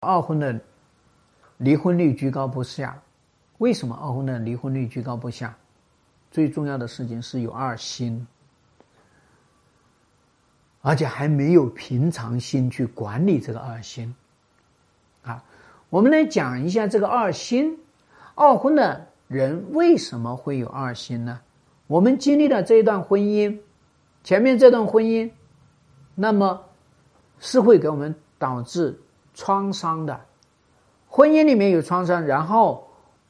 二婚的离婚率居高不下，为什么二婚的离婚率居高不下？最重要的事情是有二心，而且还没有平常心去管理这个二心。啊，我们来讲一下这个二心，二婚的人为什么会有二心呢？我们经历了这一段婚姻，前面这段婚姻，那么是会给我们导致。创伤的婚姻里面有创伤，然后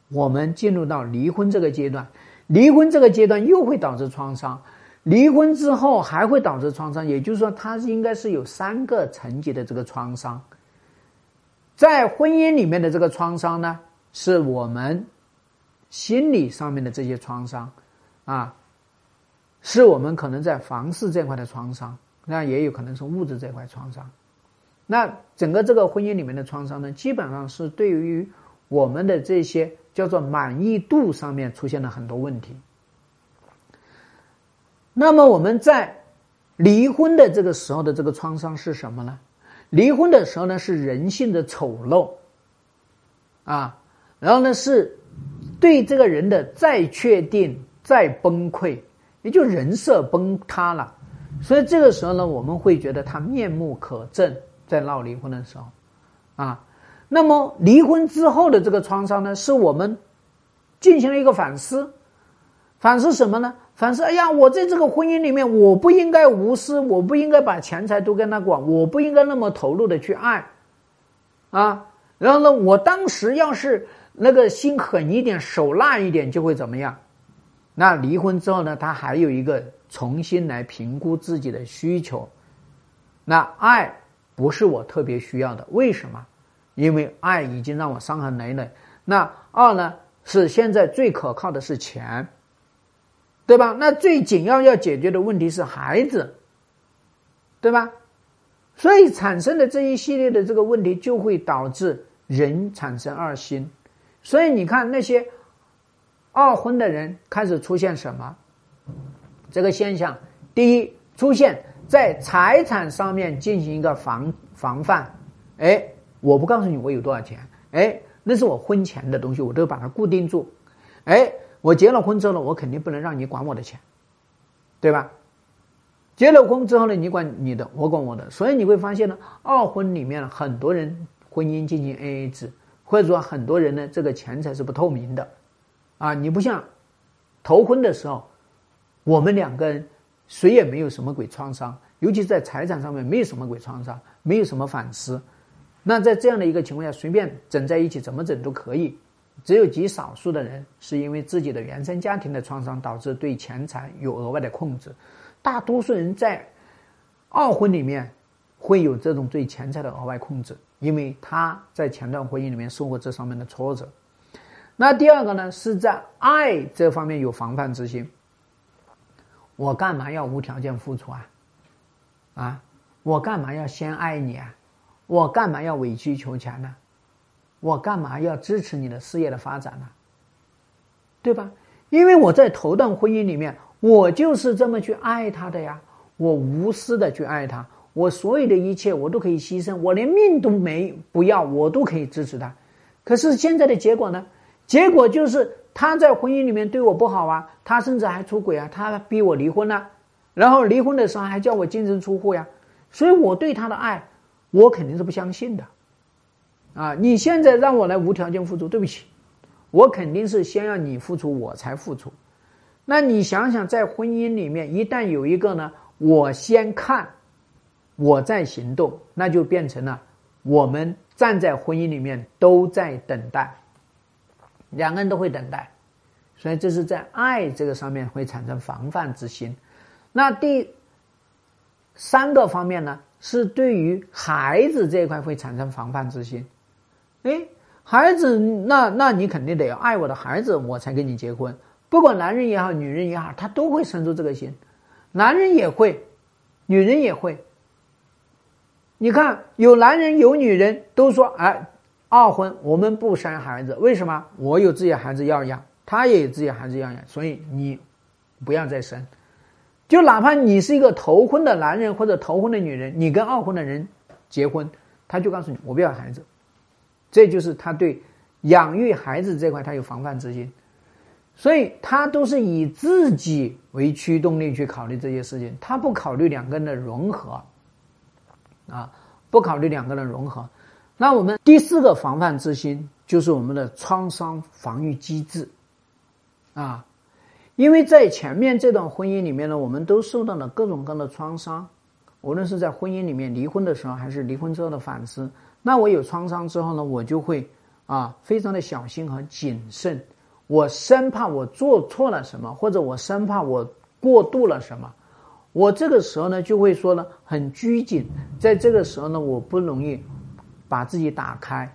我们进入到离婚这个阶段，离婚这个阶段又会导致创伤，离婚之后还会导致创伤，也就是说，它应该是有三个层级的这个创伤。在婚姻里面的这个创伤呢，是我们心理上面的这些创伤啊，是我们可能在房事这块的创伤，那也有可能是物质这块创伤。那整个这个婚姻里面的创伤呢，基本上是对于我们的这些叫做满意度上面出现了很多问题。那么我们在离婚的这个时候的这个创伤是什么呢？离婚的时候呢是人性的丑陋，啊，然后呢是对这个人的再确定、再崩溃，也就人设崩塌了。所以这个时候呢，我们会觉得他面目可憎。在闹离婚的时候，啊，那么离婚之后的这个创伤呢，是我们进行了一个反思，反思什么呢？反思，哎呀，我在这个婚姻里面，我不应该无私，我不应该把钱财都跟他管，我不应该那么投入的去爱，啊，然后呢，我当时要是那个心狠一点，手辣一点，就会怎么样？那离婚之后呢，他还有一个重新来评估自己的需求，那爱。不是我特别需要的，为什么？因为爱已经让我伤痕累累。那二呢？是现在最可靠的是钱，对吧？那最紧要要解决的问题是孩子，对吧？所以产生的这一系列的这个问题，就会导致人产生二心。所以你看那些二婚的人开始出现什么这个现象？第一，出现。在财产上面进行一个防防范，哎，我不告诉你我有多少钱，哎，那是我婚前的东西，我都把它固定住，哎，我结了婚之后呢，我肯定不能让你管我的钱，对吧？结了婚之后呢，你管你的，我管我的，所以你会发现呢，二婚里面很多人婚姻进行 A A 制，或者说很多人呢，这个钱财是不透明的，啊，你不像头婚的时候，我们两个人。谁也没有什么鬼创伤，尤其在财产上面没有什么鬼创伤，没有什么反思。那在这样的一个情况下，随便整在一起，怎么整都可以。只有极少数的人是因为自己的原生家庭的创伤导致对钱财有额外的控制。大多数人在二婚里面会有这种对钱财的额外控制，因为他在前段婚姻里面受过这上面的挫折。那第二个呢，是在爱这方面有防范之心。我干嘛要无条件付出啊？啊，我干嘛要先爱你啊？我干嘛要委曲求全呢？我干嘛要支持你的事业的发展呢？对吧？因为我在头段婚姻里面，我就是这么去爱他的呀，我无私的去爱他，我所有的一切我都可以牺牲，我连命都没不要，我都可以支持他。可是现在的结果呢？结果就是。他在婚姻里面对我不好啊，他甚至还出轨啊，他逼我离婚了，然后离婚的时候还叫我净身出户呀，所以我对他的爱，我肯定是不相信的，啊，你现在让我来无条件付出，对不起，我肯定是先要你付出我才付出，那你想想，在婚姻里面一旦有一个呢，我先看，我在行动，那就变成了我们站在婚姻里面都在等待。两个人都会等待，所以这是在爱这个上面会产生防范之心。那第三个方面呢，是对于孩子这一块会产生防范之心。哎，孩子，那那你肯定得要爱我的孩子，我才跟你结婚。不管男人也好，女人也好，他都会生出这个心。男人也会，女人也会。你看，有男人有女人都说，哎。二婚，我们不生孩子，为什么？我有自己的孩子要养，他也有自己的孩子要养，所以你不要再生。就哪怕你是一个头婚的男人或者头婚的女人，你跟二婚的人结婚，他就告诉你我不要孩子，这就是他对养育孩子这块他有防范之心，所以他都是以自己为驱动力去考虑这些事情，他不考虑两个人的融合，啊，不考虑两个人融合。那我们第四个防范之心就是我们的创伤防御机制，啊，因为在前面这段婚姻里面呢，我们都受到了各种各样的创伤，无论是在婚姻里面离婚的时候，还是离婚之后的反思。那我有创伤之后呢，我就会啊非常的小心和谨慎，我生怕我做错了什么，或者我生怕我过度了什么，我这个时候呢就会说呢很拘谨，在这个时候呢我不容易。把自己打开，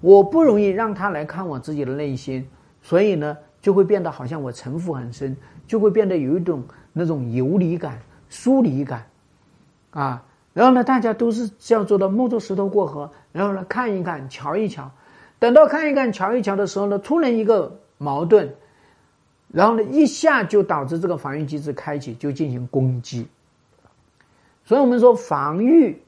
我不容易让他来看我自己的内心，所以呢，就会变得好像我城府很深，就会变得有一种那种游离感、疏离感，啊，然后呢，大家都是叫做的摸着石头过河，然后呢，看一看、瞧一瞧，等到看一看、瞧一瞧的时候呢，突然一个矛盾，然后呢，一下就导致这个防御机制开启，就进行攻击，所以我们说防御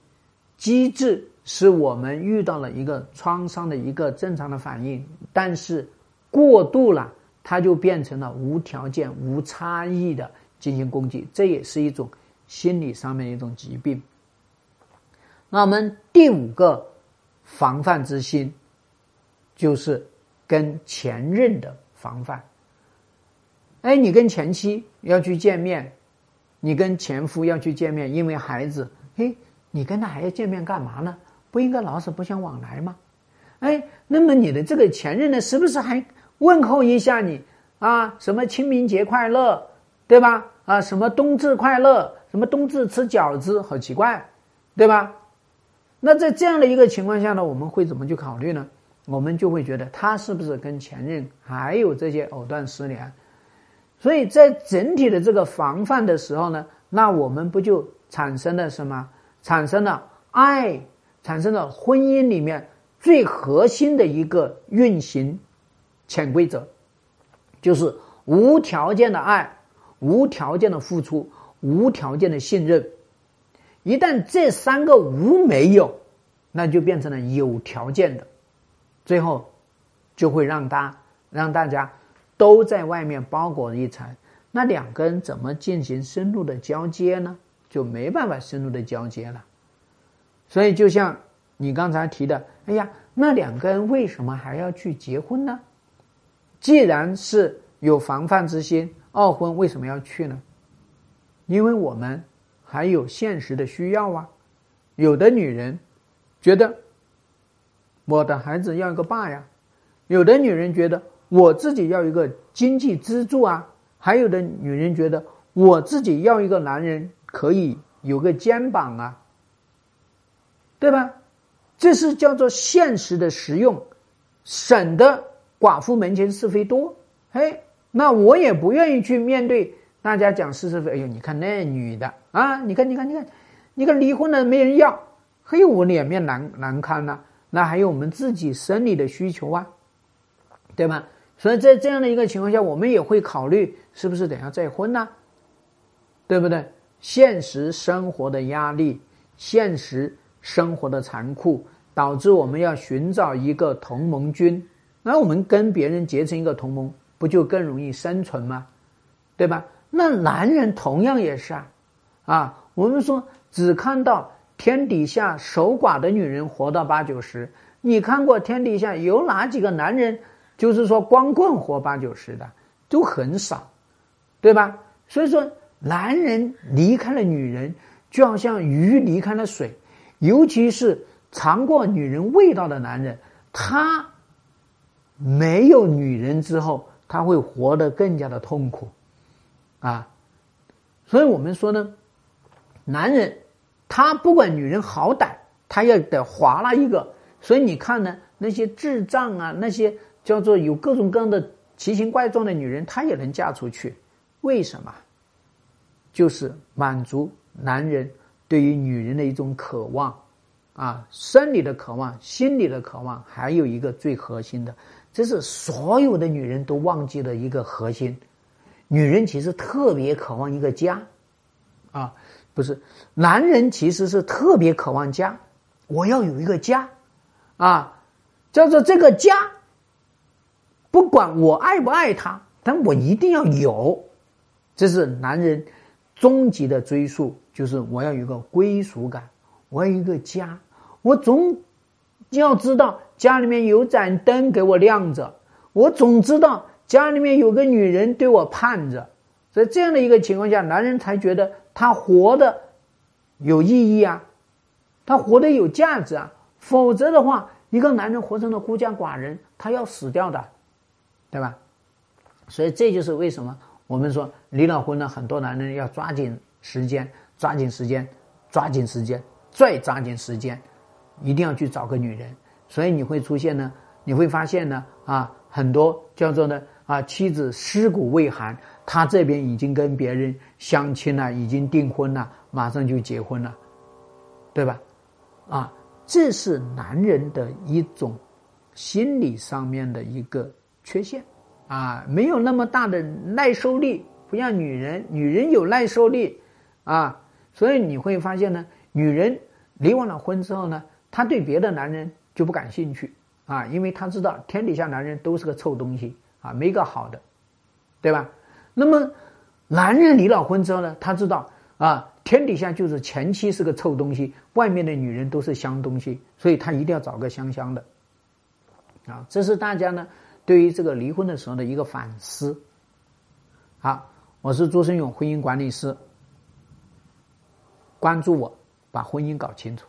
机制。是我们遇到了一个创伤的一个正常的反应，但是过度了，它就变成了无条件、无差异的进行攻击，这也是一种心理上面的一种疾病。那我们第五个防范之心，就是跟前任的防范。哎，你跟前妻要去见面，你跟前夫要去见面，因为孩子，嘿，你跟他还要见面干嘛呢？不应该老死不相往来吗？哎，那么你的这个前任呢，是不是还问候一下你啊？什么清明节快乐，对吧？啊，什么冬至快乐，什么冬至吃饺子，好奇怪，对吧？那在这样的一个情况下呢，我们会怎么去考虑呢？我们就会觉得他是不是跟前任还有这些藕断丝连？所以在整体的这个防范的时候呢，那我们不就产生了什么？产生了爱。产生了婚姻里面最核心的一个运行潜规则，就是无条件的爱、无条件的付出、无条件的信任。一旦这三个无没有，那就变成了有条件的，最后就会让大让大家都在外面包裹一层。那两个人怎么进行深入的交接呢？就没办法深入的交接了。所以，就像你刚才提的，哎呀，那两个人为什么还要去结婚呢？既然是有防范之心，二婚为什么要去呢？因为我们还有现实的需要啊。有的女人觉得我的孩子要一个爸呀，有的女人觉得我自己要一个经济支柱啊，还有的女人觉得我自己要一个男人可以有个肩膀啊。对吧？这是叫做现实的实用，省得寡妇门前是非多。哎，那我也不愿意去面对大家讲是是非。哎呦，你看那女的啊，你看，你看，你看，你看离婚了没人要，嘿，我脸面难难看呐。那还有我们自己生理的需求啊，对吧？所以在这样的一个情况下，我们也会考虑是不是等下再婚呢？对不对？现实生活的压力，现实。生活的残酷导致我们要寻找一个同盟军，那我们跟别人结成一个同盟，不就更容易生存吗？对吧？那男人同样也是啊，啊，我们说只看到天底下守寡的女人活到八九十，你看过天底下有哪几个男人就是说光棍活八九十的，都很少，对吧？所以说，男人离开了女人，就好像鱼离开了水。尤其是尝过女人味道的男人，他没有女人之后，他会活得更加的痛苦，啊，所以我们说呢，男人他不管女人好歹，他要得划拉一个。所以你看呢，那些智障啊，那些叫做有各种各样的奇形怪状的女人，她也能嫁出去，为什么？就是满足男人。对于女人的一种渴望，啊，生理的渴望，心理的渴望，还有一个最核心的，这是所有的女人都忘记的一个核心。女人其实特别渴望一个家，啊，不是，男人其实是特别渴望家，我要有一个家，啊，叫做这个家，不管我爱不爱他，但我一定要有，这是男人终极的追溯，就是我要有个归属感，我要一个家，我总要知道家里面有盏灯给我亮着，我总知道家里面有个女人对我盼着，在这样的一个情况下，男人才觉得他活的有意义啊，他活得有价值啊，否则的话。一个男人活成了孤家寡人，他要死掉的，对吧？所以这就是为什么我们说离了婚的很多男人要抓紧时间，抓紧时间，抓紧时间，再抓紧时间，一定要去找个女人。所以你会出现呢，你会发现呢，啊，很多叫做呢，啊，妻子尸骨未寒，他这边已经跟别人相亲了，已经订婚了，马上就结婚了，对吧？啊。这是男人的一种心理上面的一个缺陷啊，没有那么大的耐受力，不像女人，女人有耐受力啊，所以你会发现呢，女人离完了婚之后呢，她对别的男人就不感兴趣啊，因为她知道天底下男人都是个臭东西啊，没个好的，对吧？那么男人离了婚之后呢，他知道啊。天底下就是前妻是个臭东西，外面的女人都是香东西，所以他一定要找个香香的。啊，这是大家呢对于这个离婚的时候的一个反思。好，我是朱生勇婚姻管理师，关注我，把婚姻搞清楚。